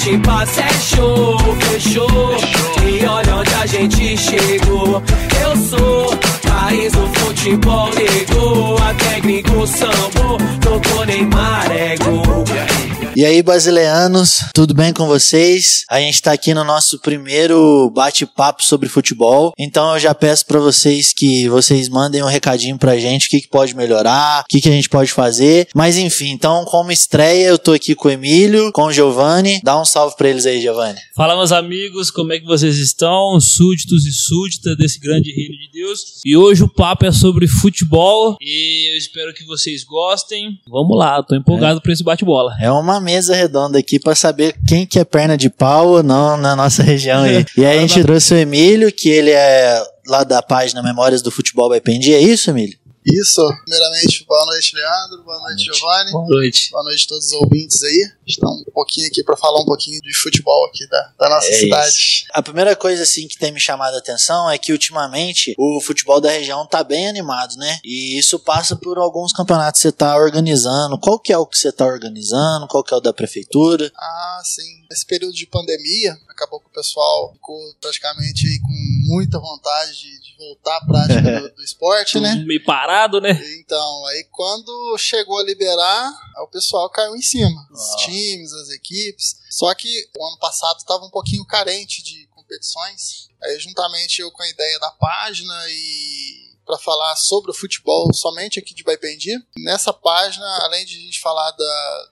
gente passa é show, fechou. E olha onde a gente chegou. Eu sou raiz do futebol, negou. Até gringo sambo, tocou Neymar. E aí, basileanos, tudo bem com vocês? A gente tá aqui no nosso primeiro bate-papo sobre futebol. Então eu já peço para vocês que vocês mandem um recadinho pra gente, o que, que pode melhorar, o que, que a gente pode fazer. Mas enfim, então, como estreia, eu tô aqui com o Emílio, com o Giovanni. Dá um salve pra eles aí, Giovanni. Fala, meus amigos, como é que vocês estão? Súditos e súditas desse grande reino de Deus. E hoje o papo é sobre futebol e eu espero que vocês gostem. Vamos lá, tô empolgado é. pra esse bate-bola. É uma mesa redonda aqui para saber quem que é perna de pau ou não na nossa região aí. E aí a gente trouxe o Emílio, que ele é lá da página Memórias do Futebol Baipendi. É isso, Emílio? Isso. Primeiramente, boa noite, Leandro. Boa noite, Giovanni. Boa noite. Boa noite a todos os ouvintes aí. Estão um pouquinho aqui para falar um pouquinho de futebol aqui da, da nossa é cidade. Isso. A primeira coisa assim que tem me chamado a atenção é que ultimamente o futebol da região tá bem animado, né? E isso passa por alguns campeonatos que você tá organizando. Qual que é o que você tá organizando? Qual que é o da prefeitura? Ah, sim. Nesse período de pandemia, acabou que o pessoal ficou praticamente aí com muita vontade de voltar à prática do, do esporte, né? Meio parado, né? Então, aí quando chegou a liberar, o pessoal caiu em cima. Os times, as equipes. Só que o ano passado estava um pouquinho carente de competições. Aí, juntamente eu com a ideia da página e para falar sobre o futebol somente aqui de Baipendi. Nessa página, além de a gente falar da,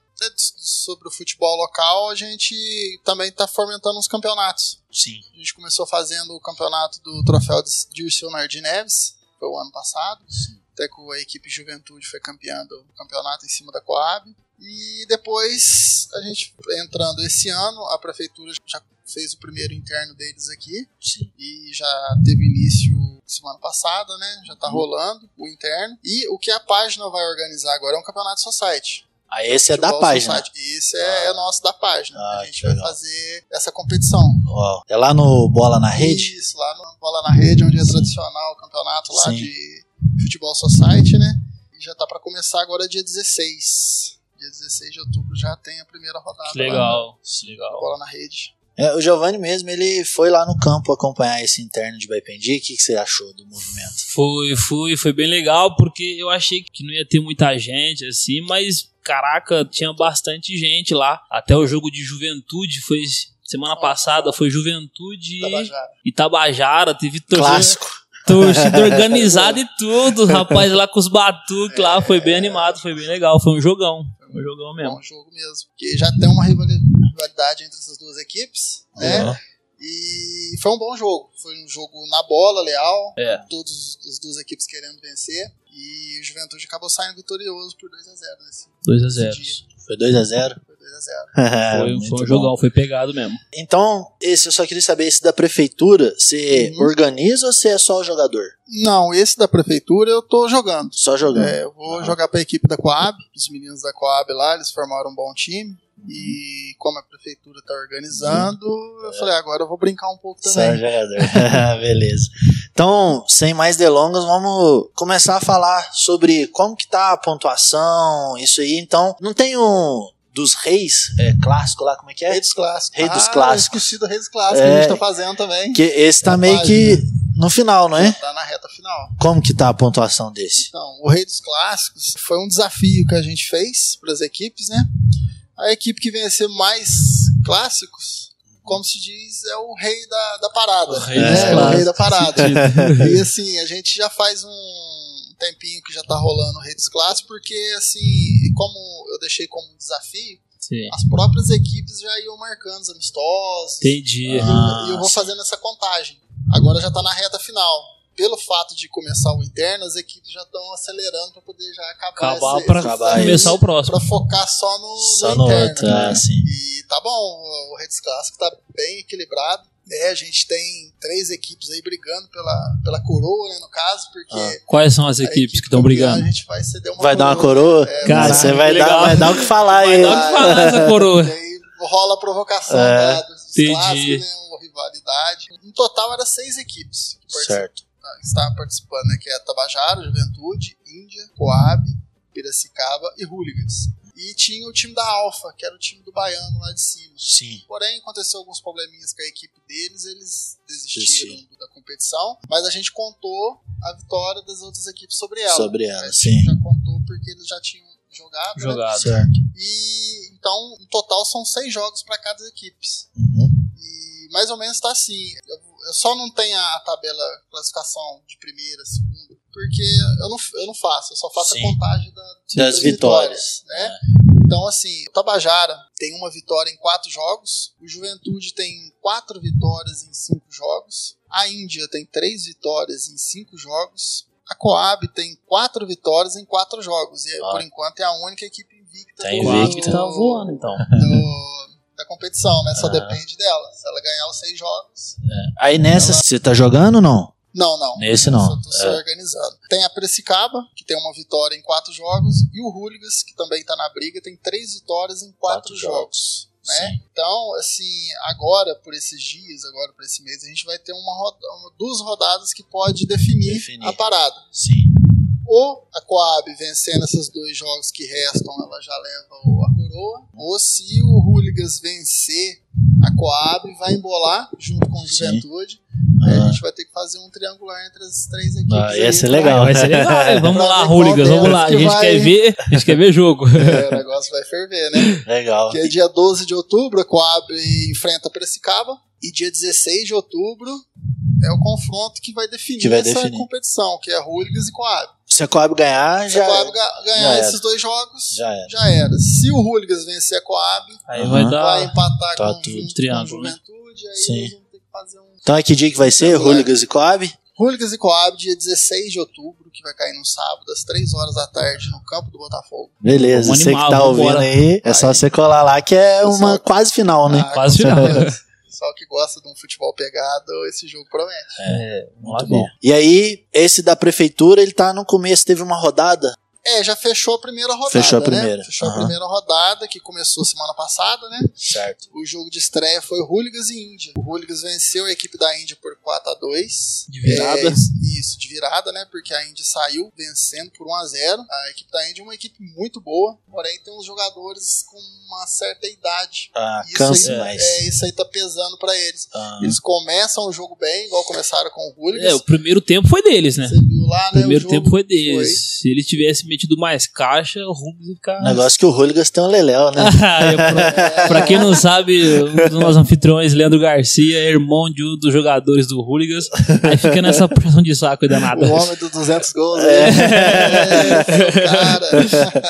sobre o futebol local, a gente também está fomentando uns campeonatos. Sim. A gente começou fazendo o campeonato do troféu de Dirceu Nardi Neves, foi o ano passado. Sim. Até que a equipe Juventude foi campeã do campeonato em cima da Coab. E depois, a gente entrando esse ano, a prefeitura já fez o primeiro interno deles aqui. Sim. E já teve início semana passada, né? Já tá uhum. rolando o interno. E o que a página vai organizar agora é um campeonato society. Ah, esse é da página. Esse é, ah. nosso da página. Ah, a gente vai fazer essa competição. Uau. É lá no Bola na Rede? Isso, lá no Bola na Rede, onde é tradicional o campeonato lá Sim. de Futebol Society, né? E já tá para começar agora dia 16. Dia 16 de outubro já tem a primeira rodada. Que legal, lá, legal. Bola na Rede. É, o Giovanni mesmo, ele foi lá no campo acompanhar esse interno de Baipendi. O que, que você achou do movimento? Foi, foi, foi bem legal, porque eu achei que não ia ter muita gente, assim, mas caraca, tinha bastante gente lá. Até o jogo de juventude foi semana passada, foi Juventude Tabajara. e Tabajara, teve torcida, Clássico. torcida organizada e tudo, rapaz lá com os batuques é, lá, foi bem animado, foi bem legal, foi um jogão. Foi um jogão mesmo. um jogo mesmo. Porque já tem uma rivalidade entre essas duas equipes, né? Uhum. E foi um bom jogo. Foi um jogo na bola, leal. É. Todas as duas equipes querendo vencer. E o Juventude acabou saindo vitorioso por 2x0 nesse 2x0. Foi 2x0? Foi 2x0. foi, foi um jogão, foi pegado mesmo. Então, esse eu só queria saber, esse da prefeitura, você uhum. organiza ou você é só o jogador? Não, esse da prefeitura eu tô jogando. Só jogando? É, eu vou uhum. jogar pra equipe da Coab, os meninos da Coab lá, eles formaram um bom time. E como a prefeitura está organizando, eu falei, agora eu vou brincar um pouco também. Só jogador. Beleza. Então, sem mais delongas, vamos começar a falar sobre como que tá a pontuação, isso aí. Então, não tem um dos reis é, clássico lá, como é que é? Rei dos clássicos. Rei dos ah, clássicos. esqueci do Rei dos clássicos é, que a gente tá fazendo também. Que esse tá meio que no final, não é? Tá na reta final. Como que tá a pontuação desse? Então, o Rei dos Clássicos foi um desafio que a gente fez para as equipes, né? A equipe que vencer mais clássicos, como se diz, é o rei da, da parada. O rei, né? é, o rei da parada. e assim, a gente já faz um tempinho que já tá rolando o rei dos clássicos, porque assim, como eu deixei como desafio, Sim. as próprias equipes já iam marcando os amistosos. Entendi. E, ah, e eu vou fazendo essa contagem. Agora já tá na reta final pelo fato de começar o interno, as equipes já estão acelerando para poder já acabar, acabar para começar o próximo. Para focar só no, só no, no interno. Outro, né? sim. E tá bom, o Redes Clássico tá bem equilibrado. É, a gente tem três equipes aí brigando pela, pela coroa, né, no caso, porque... Ah. Quais são as equipes que estão brigando? A gente vai ceder uma Vai coroa, dar uma coroa? É, Cara, você vai dar, vai dar o que falar vai aí. Vai dar o que falar essa coroa. aí rola a provocação é. né, dos clássicos, né, uma rivalidade. No total, era seis equipes. Certo está participando, né, que é Tabajara, Juventude, Índia, Coab, Piracicaba e Hooligans. E tinha o time da Alfa, que era o time do Baiano lá de cima. Sim. Porém, aconteceu alguns probleminhas com a equipe deles, eles desistiram Desistiram. da competição. Mas a gente contou a vitória das outras equipes sobre ela. Sobre ela, a gente sim. já contou porque eles já tinham jogado. né? Jogado. Certo. E então, no total, são seis jogos para cada equipe. Uhum. E mais ou menos tá assim. Eu, eu só não tenho a tabela classificação de primeira, segunda, porque eu não, eu não faço, eu só faço Sim. a contagem da- Das vitórias. né? Então, assim, o Tabajara tem uma vitória em quatro jogos, o Juventude tem quatro vitórias em cinco jogos, a Índia tem três vitórias em cinco jogos, a Coab tem quatro vitórias em quatro jogos, e Ó. por enquanto é a única equipe invicta Tá do- invicta. Tá voando, então. do- da competição, né? Só Ah. depende dela. Se ela ganhar os seis jogos. Aí nessa, você tá jogando ou não? Não, não. Nesse não. Tô se É. organizando. Tem a Piracicaba, que tem uma vitória em quatro jogos, e o Hooligans, que também tá na briga, tem três vitórias em quatro, Quatro jogos. Né? Sim. Então, assim, agora, por esses dias, agora por esse mês, a gente vai ter uma, roda- uma- duas rodadas que pode definir, Definir. a parada. Sim. Ou a Coab vencendo esses dois jogos que restam, ela já leva a coroa. Ou se o Hooligans vencer a Coab, vai embolar junto com o Sim. Juventude. Aí a Ah. gente vai ter que fazer um triangular entre as três equipes. Ah, ia ser pra- legal. Vai ser legal. Vamos lá, hooligans, vamos lá. A gente vai- quer ver, a gente quer ver jogo. É, o negócio vai ferver, né? Legal. Que é dia 12 de outubro, a Coab enfrenta a Piracicaba. E dia 16 de outubro é o confronto que vai definir Que vai essa definir. competição, que é Hooligans e Coab. Se a Coab ganhar, Se a já, Coab ga- ganhar já esses dois jogos, já era. já era. Se o Hooligans vencer a Coab, Aí vai vai dar. empatar tá com, tudo junto com triângulo, né? Juventude, aí Sim. eles vão ter que fazer um... Então é que dia que vai ser? Triangular. Hooligans e Coab? Hooligans e Coab, dia 16 de outubro, que vai cair no sábado, às 3 horas da tarde, no campo do Botafogo. Beleza, Vamos você animar, que tá ouvindo embora. aí, é só Vai. você colar lá que é uma quase final, né? Ah, Quase final. Pessoal que gosta de um futebol pegado, esse jogo promete. Vamos lá Muito bom. E aí, esse da prefeitura, ele tá no começo, teve uma rodada. É, já fechou a primeira rodada. Fechou a né? primeira. Fechou Aham. a primeira rodada, que começou semana passada, né? Certo. O jogo de estreia foi Hooligans e Índia. O Hooligans venceu a equipe da Índia por 4 a 2 De virada. É, isso, de virada, né? Porque a Índia saiu vencendo por 1 a 0 A equipe da Índia é uma equipe muito boa, porém tem uns jogadores com uma certa idade. Ah, Isso cansa aí, mais. É, isso aí tá pesando pra eles. Ah, Eles começam o jogo bem, igual começaram com o É, Hooligans. o primeiro tempo foi deles, né? Você viu lá, O né? primeiro o jogo tempo foi deles. Se ele tivesse metido mais caixa, o Rubens ia ficar. negócio que o Hooligans tem um leléu, né? É, pra, pra quem não sabe, um dos nossos anfitriões, Leandro Garcia, é irmão de um dos jogadores do Hooligans. Aí fica nessa pressão de saco aí danada. O homem dos 200 gols. É. É, seu cara.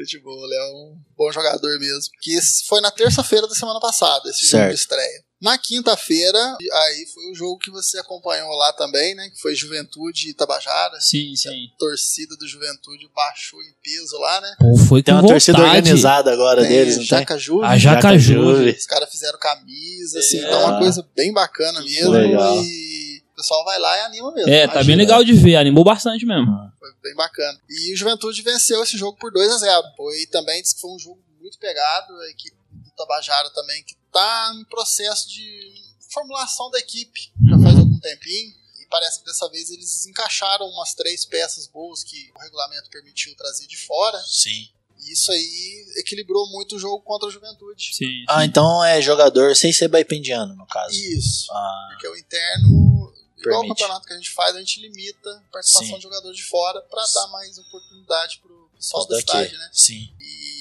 Gente boa, ele é um bom jogador mesmo. Que foi na terça-feira da semana passada, esse jogo Certo. de estreia. Na quinta-feira, aí foi o jogo que você acompanhou lá também, né? Que foi Juventude e Tabajara. Sim, sim. A torcida do Juventude baixou em peso lá, né? Pô, foi Tem com uma torcida vontade. organizada agora Tem deles, não tem? Jaca Juve. A Jacajuve. Os caras fizeram camisa, assim, É. então é uma coisa bem bacana mesmo. Legal. E o pessoal vai lá e anima mesmo. É, tá imagina. bem legal de ver, animou bastante mesmo. Foi bem bacana. E o Juventude venceu esse jogo por 2 a 0 Foi também, disse que foi um jogo muito pegado. A equipe do Tabajara também, que tá em processo de formulação da equipe já faz algum tempinho. E parece que dessa vez eles encaixaram umas três peças boas que o regulamento permitiu trazer de fora. Sim. E isso aí equilibrou muito o jogo contra a Juventude. Sim. Ah, então é jogador sem ser baipendiano, no caso. Isso. Ah, Porque o interno, igual o Permite. campeonato que a gente faz, a gente limita a participação Sim. de jogador de fora para dar mais oportunidade pro pessoal os da cidade, né? Sim. E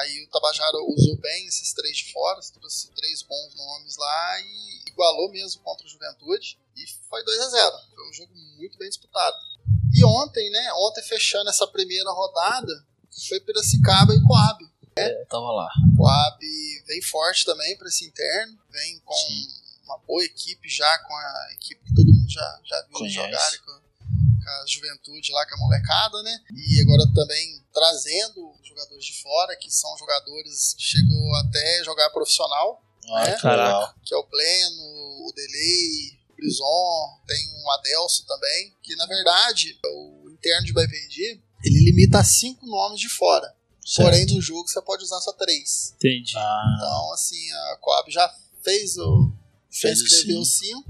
aí o Tabajara usou bem esses três de fora, trouxe três bons nomes lá e igualou mesmo contra o Juventude. E foi 2 a 0 Foi um jogo muito bem disputado. E ontem, né? Ontem fechando essa primeira rodada, foi Piracicaba e Coab. É, tava lá. Coab vem forte também para esse interno, vem com Sim. uma boa equipe já, com a equipe que todo mundo já, já viu Conhece. jogar com, a juventude lá, com a molecada, né? E agora também trazendo jogadores de fora, que são jogadores que chegou até jogar profissional, Ah, É? que é o Pleno, o Delay, o Brison, tem um Adelso também, que na verdade o interno de Baipendi, ele limita a cinco nomes de fora. Certo. Porém, no jogo você pode usar só três. Entendi. Ah, Então, assim, a Coab já fez o. Fez escreveu cinco.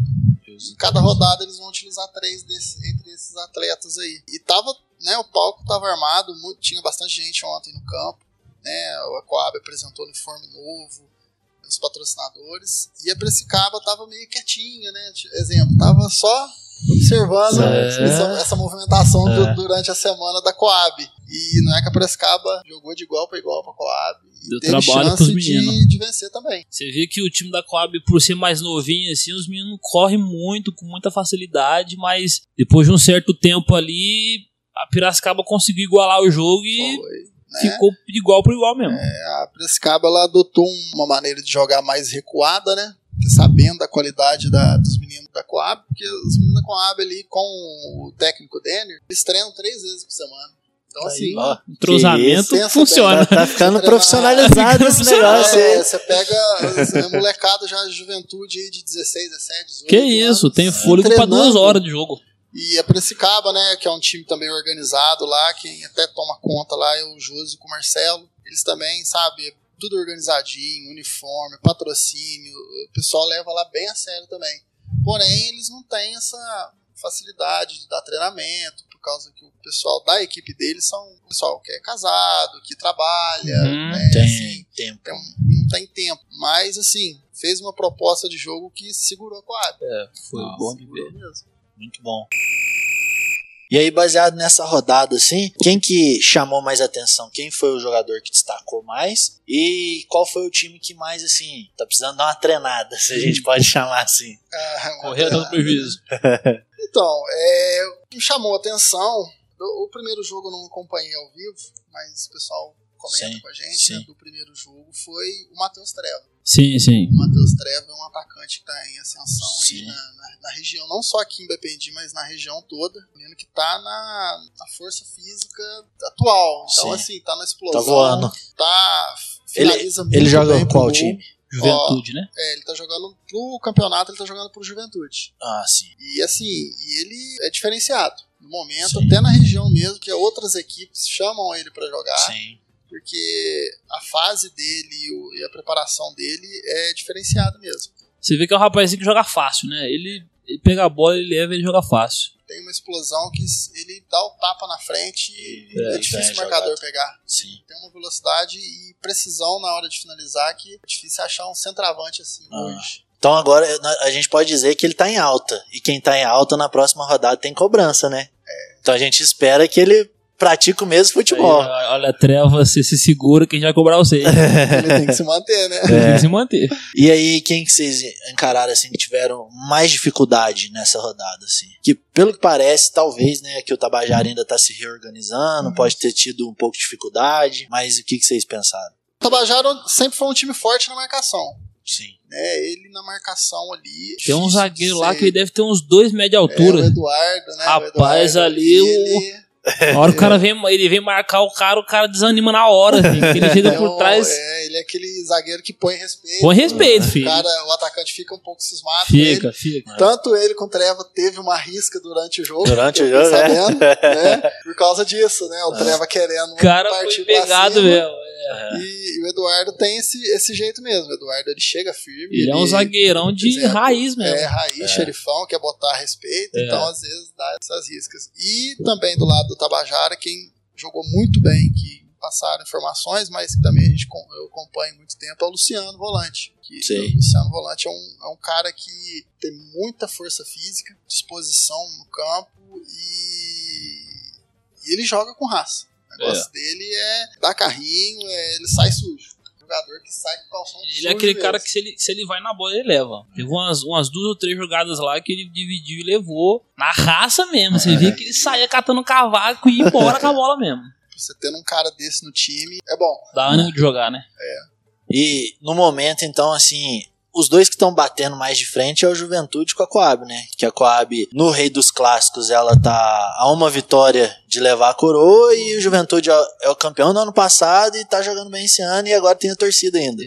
Em cada rodada eles vão utilizar três desse, entre esses atletas aí. E tava, né, o palco tava armado, muito- tinha bastante gente ontem no campo. né? A Coab apresentou uniforme novo, os patrocinadores, e a Piracicaba tava meio quietinha, né? Exemplo, tava só observando É. essa, essa movimentação É. durante a semana da Coab. E não é que a Piracicaba jogou de igual para igual para Coab. Deu teve trabalho pros meninos. de, de vencer também. Você vê que o time da Coab, por ser mais novinho, assim, os meninos correm muito, com muita facilidade, mas depois de um certo tempo ali, a Piracicaba conseguiu igualar o jogo e Foi, né? ficou de igual para igual mesmo. A Piracicaba ela adotou uma maneira de jogar mais recuada, né? Sabendo da qualidade da- dos meninos da Coab, porque os meninos da Coab ali com o técnico Denner, eles treinam três vezes por semana. Então, assim, Ó, Entrosamento que isso, funciona. Tá, tá ficando profissionalizado esse negócio é, aí. você pega a molecada já de juventude aí de 16, 17, 18. Que isso, anos, tem fôlego pra treinando. duas horas de jogo. E a Piracicaba, né, que é um time também organizado lá, quem até toma conta lá é o Josi com o Marcelo. Eles também, sabe, é tudo organizadinho, uniforme, patrocínio. O pessoal leva lá bem a sério também. Porém, eles não têm essa facilidade de dar treinamento, causa que o pessoal da equipe deles são o pessoal que é casado, que trabalha, Uhum, né, Tem assim, tempo. tem um- não tem tempo. Mas, assim, fez uma proposta de jogo que segurou a Coab. Foi Nossa, bom de ver. mesmo. Muito bom. E aí, baseado nessa rodada, assim, quem que chamou mais atenção? Quem foi o jogador que destacou mais? E qual foi o time que mais, assim, tá precisando dar uma treinada, se a gente pode chamar assim? Ah, Correr atrás do prejuízo. Então, é, o que me chamou a atenção, o, o primeiro jogo eu não acompanhei ao vivo, mas o pessoal comenta Sim, com a gente, né, do primeiro jogo, foi o Matheus Treva. Sim, sim. O Matheus Treva é um atacante que está em ascensão aí na, na- na região, não só aqui em Bependi, mas na região toda. Menino que tá na, na força física atual. Então, Sim. assim, tá na explosão. Tá voando. Tá, Ele, ele joga qual time? Juventude, né? É, ele tá jogando pro campeonato, ele tá jogando pro Juventude. Ah, sim. E assim, e ele é diferenciado. No momento, Sim. até na região mesmo, que outras equipes chamam ele pra jogar, Sim. porque a fase dele e a preparação dele é diferenciada mesmo. Você vê que é um rapazinho que joga fácil, né? Ele, ele pega a bola, ele leva e ele joga fácil. Tem uma explosão que ele dá o tapa na frente e É, é, difícil é o marcador jogado. pegar. Sim. Tem uma velocidade e precisão na hora de finalizar que é difícil achar um centroavante assim Ah. hoje. Então agora a gente pode dizer que ele tá em alta. E quem tá em alta na próxima rodada tem cobrança, né? Então a gente espera que ele pratique o mesmo futebol. Aí, olha, a treva, você se segura que a gente vai cobrar você. Ele tem que se manter, né? Tem que se manter. E aí, quem que vocês encararam assim que tiveram mais dificuldade nessa rodada assim? Que pelo que parece, talvez, né, que o Tabajara ainda tá se reorganizando, pode ter tido um pouco de dificuldade, mas o que que vocês pensaram? O Tabajara sempre foi um time forte na marcação. Sim. né? Ele na marcação ali. Tem um zagueiro lá que ele deve ter uns dois metros de É, o altura. Eduardo, né? O Rapaz, Eduardo, ali o- ele Na hora que o cara vem, ele vem marcar o cara, o cara desanima na hora, filho, ele chega é por trás. é, ele é aquele zagueiro que põe respeito. Põe respeito, O filho. cara, o atacante fica um pouco cismado. Fica, ele. fica. Tanto ele com o Treva teve uma risca durante o jogo. Durante o jogo, é. sabendo, né? Por causa disso, né? O Treva querendo O cara partir foi pegado cima. E, e o Eduardo tem esse, esse jeito mesmo. O Eduardo ele chega firme. Ele é um zagueirão de exemplo, raiz mesmo. É, raiz, xerifão, quer botar respeito, É. então às vezes dá essas riscas. E também do lado do Tabajara, quem jogou muito bem, que passaram informações, mas que também a gente eu acompanho muito tempo, é o Luciano Volante. Que. O Luciano Volante é um, é um cara que tem muita força física, disposição no campo e, e ele joga com raça. O negócio dele é dar carrinho, é, ele sai sujo. Jogador que sai com calção Ele é aquele mesmo. cara que se ele, se ele vai na bola, ele leva. Teve umas, umas duas ou três jogadas lá que ele dividiu e levou na raça mesmo. Você via que ele saía catando cavaco e ia embora com a bola mesmo. Você tendo um cara desse no time é bom. Dá ânimo de jogar, né? E no momento, então, assim, os dois que estão batendo mais de frente é o Juventude com a Coab, né? Que a Coab, no Rei dos Clássicos, ela tá a uma vitória de levar a coroa e o Juventude é é o campeão do ano passado e tá jogando bem esse ano e agora tem a torcida ainda.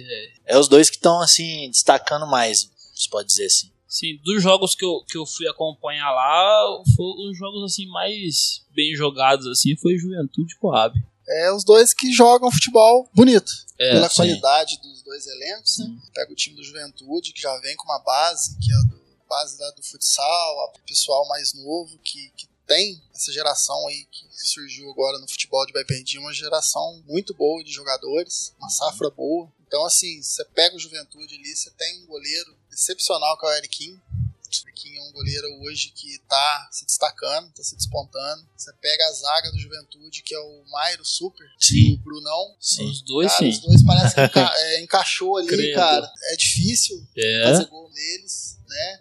É os dois que estão, assim, destacando mais, se pode dizer assim. Sim, dos jogos que eu, que eu fui acompanhar lá, foram os jogos assim mais bem jogados assim, foi Juventude e Coab. É os dois que jogam futebol bonito. É, pela sim. qualidade dos dois elencos, né? Sim. Pega o time do Juventude, que já vem com uma base, que é a do- base lá do futsal, a pessoal mais novo, que, que tem essa geração aí que surgiu agora no futebol de Baipendi, uma geração muito boa de jogadores, uma safra boa. Então, assim, você pega o Juventude ali, você tem um goleiro excepcional que é o Eriquinho. O Eriquinho é um goleiro hoje que tá se destacando, tá se despontando. Você pega a zaga do Juventude, que é o Mairo Super, Sim. e o Brunão. Sim. Os dois, Cara, sim. os dois parece que enca- é, encaixou ali, Credo. cara. É difícil É. fazer gol neles, né?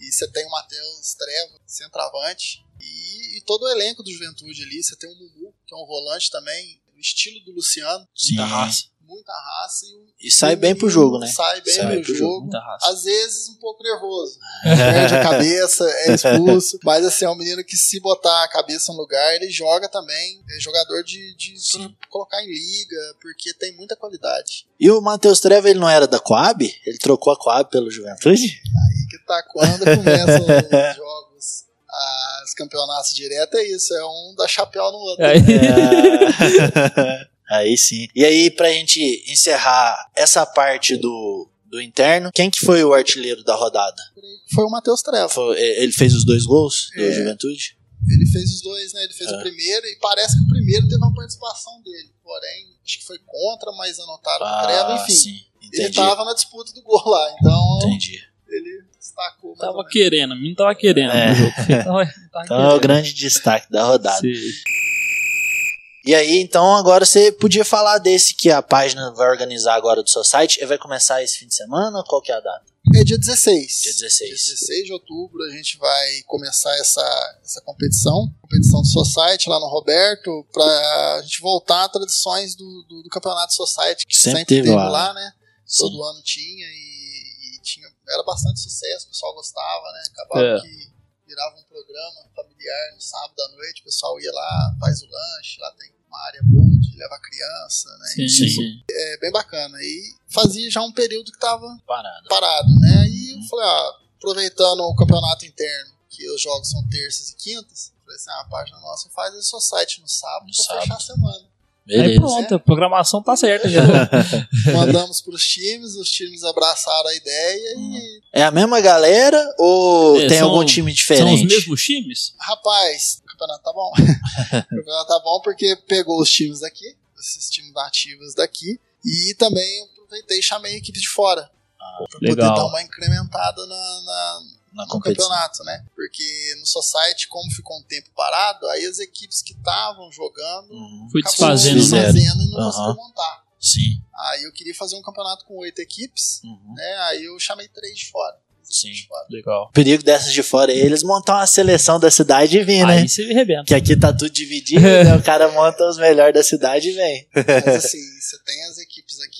E você tem o Matheus Treva, centroavante. E, e todo o elenco do Juventude ali. Você tem o Mumu, que é um volante também, estilo do Luciano. Sim. Muita raça. Muita raça. E, o- E sai o bem pro jogo, né? Sai bem Sai pro pro jogo. jogo. Às vezes um pouco nervoso. Perde a cabeça, é expulso. Mas assim, é um menino que se botar a cabeça no lugar, ele joga também. É jogador de, de colocar em liga, porque tem muita qualidade. E o Matheus Treva, ele não era da Coab? Ele trocou a Coab pelo Juventude? E que tá quando começam os jogos, os campeonatos direto, é isso. É um da chapéu no outro. Aí, É. aí sim. E aí, pra gente encerrar essa parte do, do interno, quem que foi o artilheiro da rodada? Foi o Matheus Treva. Foi- ele fez os dois gols do É. Juventude? Ele fez os dois, né? Ele fez É. o primeiro e parece que o primeiro teve uma participação dele. Porém, acho que foi contra, mas anotaram o Treva, enfim. Ah, sim. Ele Entendi. tava na disputa do gol lá, então Entendi. ele destacou. tava menos. querendo, o menino tava querendo É. Tava, tava Então é o grande destaque da rodada. Sim. E aí, então, agora você podia falar desse que a página vai organizar agora do seu site. Ele vai começar esse fim de semana? Qual que é a data? É dia 16. Dia 16. Dia 16 de outubro a gente vai começar essa, essa competição, competição do Society lá no Roberto, pra gente voltar a tradições do, do, do campeonato Society, que Sempre sempre, teve teve lá, lá, né? Sim. Todo ano tinha e, tinha, era bastante sucesso, o pessoal gostava, né? Acabava É. que virava um programa familiar no sábado à noite, o pessoal ia lá, faz o lanche, lá tem uma área boa de levar criança, né? Sim, Sim. sim. É bem bacana. E fazia já um período que tava Parada. parado, né? Aí eu falei, ah, aproveitando o campeonato interno, que os jogos são terças e quintas, falei assim, ah, a página nossa faz esse só site no sábado No pra sábado. fechar a semana. Aí Beleza. pronto, a programação tá certa já. Mandamos pros times, os times abraçaram a ideia e, É a mesma galera ou É, tem são- algum time São diferente? os mesmos times? rapaz, o campeonato tá bom. o campeonato tá bom porque pegou os times daqui, esses times nativos daqui, e também eu aproveitei e chamei a equipe de fora. pra poder legal. dar uma incrementada na- na, na no competição? campeonato, né? Porque no Society, como ficou um tempo parado, aí as equipes que estavam jogando Uhum. Fui acabou desfazendo, né? desfazendo e não Aham. conseguiu montar. Sim. Aí eu queria fazer um campeonato com oito equipes, Uhum. né? Aí eu chamei três de fora. Sim. De fora. Legal. O perigo dessas de fora é eles montar uma seleção da cidade e vir, né? Aí você me arrebenta. Que aqui tá tudo dividido, né? o cara monta os melhores da cidade e vem. Mas assim, você tem as equipes aqui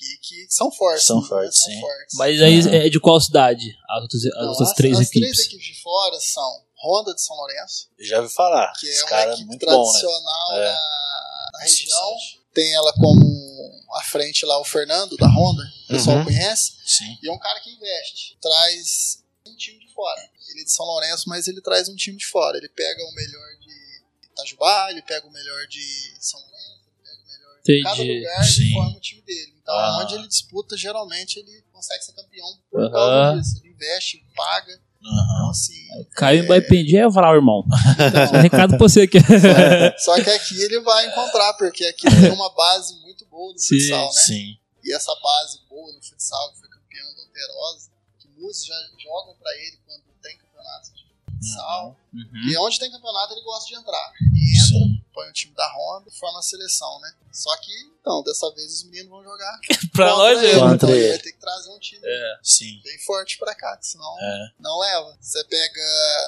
são fortes. São né? fortes, são sim. fortes. Mas aí Aham. é de qual cidade? As outras, as Então, outras as, três as equipes. três equipes de fora são Honda de São Lourenço, Já ouvi falar. que Esse é uma cara é equipe muito bom, né? tradicional É. na, na região. Tem ela como à frente lá o Fernando da Honda, o pessoal Uhum. conhece. Sim. E é um cara que investe. Traz um time de fora. Ele é de São Lourenço, mas ele traz um time de fora. Ele pega o melhor de Itajubá, ele pega o melhor de São Lourenço, ele pega o melhor de cada Entendi. lugar Sim. e forma o time dele. Então, Ah. onde ele disputa, geralmente ele consegue ser campeão por causa disso. Ele investe, paga. Então, Aham. assim. Caiu em Baipendi, aí eu falar, irmão. então, Recado pra você aqui. só que aqui ele vai encontrar, porque aqui tem uma base muito boa do Sim, futsal, né? Sim. E essa base boa no futsal, que foi campeão da Alterosa, que muitos já jogam pra ele quando tem campeonato futsal. Uhum. E onde tem campeonato ele gosta de entrar. Ele entra, Sim. põe o time da Honda e forma a seleção, né? Só que, então, dessa vez os meninos vão jogar Pra nós ele. Então ele vai ter que trazer um time Sim. bem forte pra cá, que senão É. não leva. Você pega,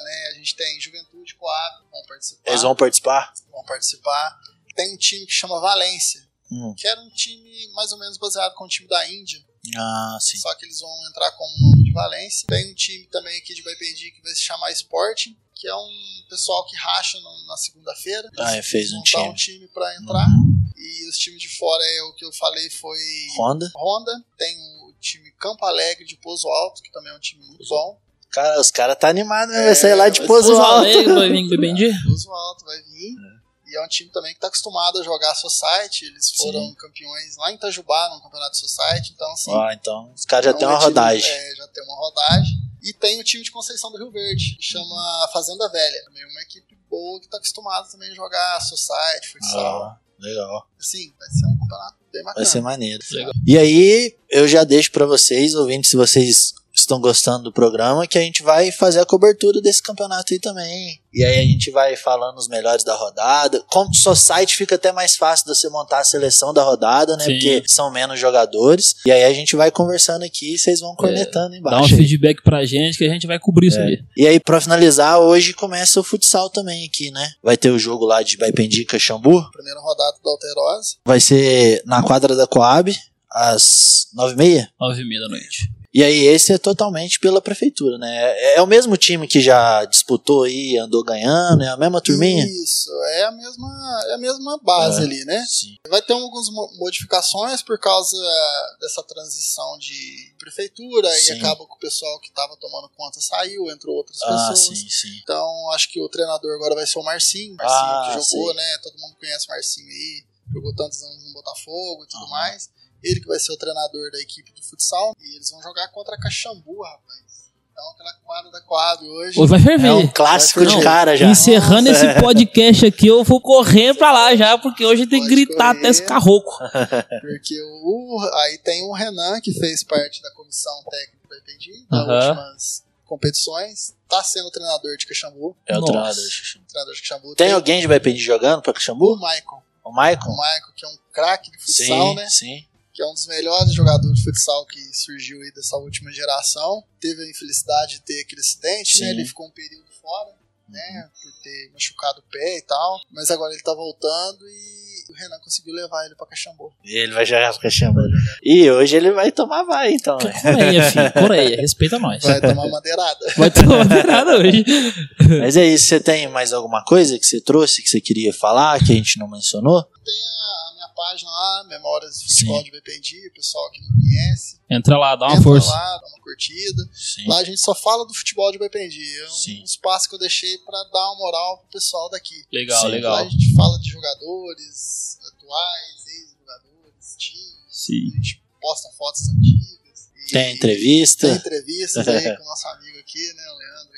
né, a gente tem Juventude Coab, vão participar. Eles vão participar? vão participar. Tem um time que chama Valência, Hum. que era um time mais ou menos baseado com o time da Índia. Ah, sim. Só que eles vão entrar como de Valência. Tem um time também aqui de Baipendi que vai se chamar Sporting, que é um pessoal que racha no- na segunda-feira. Ah, Eles fez um montar time. um time pra entrar. Uhum. E os times de fora é o que eu falei foi Honda. Honda. Tem o time Campo Alegre de Pouso Alto, que também é um time muito bom. Cara, os caras tá animado, né? É, Vai sair lá de Pouso Alto. Alegre, vai vir Baipendi? Pouso Alto vai vir. E é um time também que tá acostumado a jogar Society. Eles foram Sim. campeões lá em Itajubá, no campeonato Society. Então, assim, Ah, então os caras já é tem uma rodagem. É, tem uma rodagem. E tem o time de Conceição do Rio Verde, que chama Fazenda Velha. Também uma equipe boa que tá acostumada também a jogar society, futsal. Ah, legal. Assim, vai ser um campeonato bem bacana. Vai ser maneiro. Legal. E aí, eu já deixo pra vocês, ouvintes, se vocês estão gostando do programa, que a gente vai fazer a cobertura desse campeonato aí também. E aí a gente vai falando os melhores da rodada. Como Society fica até mais fácil de você montar a seleção da rodada, né? Sim. Porque são menos jogadores. E aí a gente vai conversando aqui e vocês vão cornetando Dá um embaixo. aí. feedback pra gente que a gente vai cobrir isso aí. E aí, pra finalizar, hoje começa o futsal também aqui, né? Vai ter o jogo lá de Baipendi e Caxambu. Primeira rodada da Alterose. Vai ser na quadra da Coab, às nove e meia. Nove e meia da noite. E aí esse é totalmente pela prefeitura, né? É, é o mesmo time que já disputou aí, andou ganhando, é a mesma turminha? Isso, é a mesma, é a mesma base É. ali, né? Sim. Vai ter algumas mo- modificações por causa dessa transição de prefeitura Sim. e acaba que o pessoal que estava tomando conta saiu, entrou outras Ah, pessoas. sim, sim. Então, acho que o treinador agora vai ser o Marcinho. Marcinho Ah, que jogou, sei. né? Todo mundo conhece o Marcinho aí. Jogou tantos anos no Botafogo e tudo Aham. mais. Ele que vai ser o treinador da equipe de futsal. E eles vão jogar contra a Caxambu, rapaz. Então, aquela quadra da quadra hoje. Hoje vai ferver. É um clássico de cara já. Encerrando Nossa, esse podcast aqui, eu vou correr pra lá já, porque hoje tem que gritar correr. até esse carroco. Porque o, aí tem o Renan, que fez parte da comissão técnica do Entendi, das Aham. últimas competições. Tá sendo treinador de Caxambu. É o Nossa. treinador. Xixi. Treinador de Caxambu. Tem alguém de Baipendi jogando pra O Caxambu? Michael. O O Maicon? Michael, que é um craque de futsal, Sim, né? sim. Que é um dos melhores jogadores de futsal que surgiu aí dessa última geração. Teve a infelicidade de ter aquele acidente, Sim. né? Ele ficou um período fora, né? Por ter machucado o pé e tal. Mas agora ele tá voltando e o Renan conseguiu levar ele pra Caxambu. E ele vai jogar pra Caxambu. E hoje ele vai tomar vai, então. né? Coreia, filho. Coreia, respeita nós. Vai tomar madeirada. Vai tomar nada hoje. Mas é isso, você tem mais alguma coisa que você trouxe, que você queria falar, que a gente não mencionou? Tem a página lá, Memórias do Futebol Sim. de BPD, o pessoal que não conhece. Entra lá, dá uma entra força. lá, dá uma curtida. Sim. Lá a gente só fala do futebol de BPD. É um Sim. espaço que eu deixei pra dar uma moral pro pessoal daqui. Legal, Sim, Lá legal. a gente fala de jogadores atuais, ex-jogadores, times. Sim. A gente posta fotos antigas. E Tem entrevista. Tem entrevistas aí com o nosso amigo aqui, né? O Leandro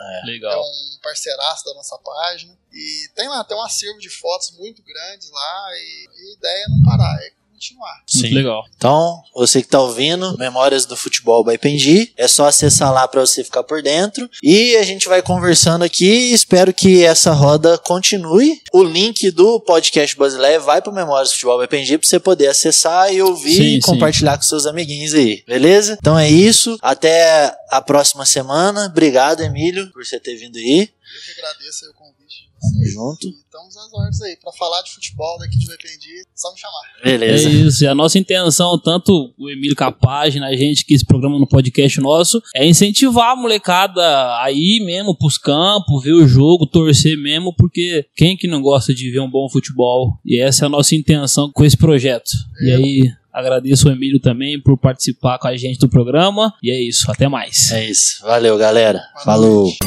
é Legal. um parceiraço da nossa página. E tem lá, tem um acervo de fotos muito grandes lá. E, e a ideia é não parar, é continuar. Muito Sim. legal. Então, você que tá ouvindo, Memórias do Futebol by Pendi, é só acessar lá pra você ficar por dentro. E a gente vai conversando aqui. Espero que essa roda continue. O link do podcast Basileia vai pro Memórias do Futebol by Pendi pra você poder acessar e ouvir Sim, e sim. compartilhar com seus amiguinhos aí, beleza? Então é isso. Até a próxima semana. Obrigado, Emílio, por você ter vindo aí. Eu que agradeço aí o convite de Tamo junto. E estamos às ordens aí. Pra falar de futebol daqui de Vependi, só me chamar. Beleza. É isso. E a nossa intenção, tanto o Emílio com a página, a gente que esse programa no podcast nosso, é incentivar a molecada aí mesmo pros campos, ver o jogo, torcer mesmo, porque quem que não gosta de ver um bom futebol? E essa é a nossa intenção com esse projeto. E aí, agradeço o Emílio também por participar com a gente do programa. E é isso. Até mais. É isso. Valeu, galera. Falou. noite.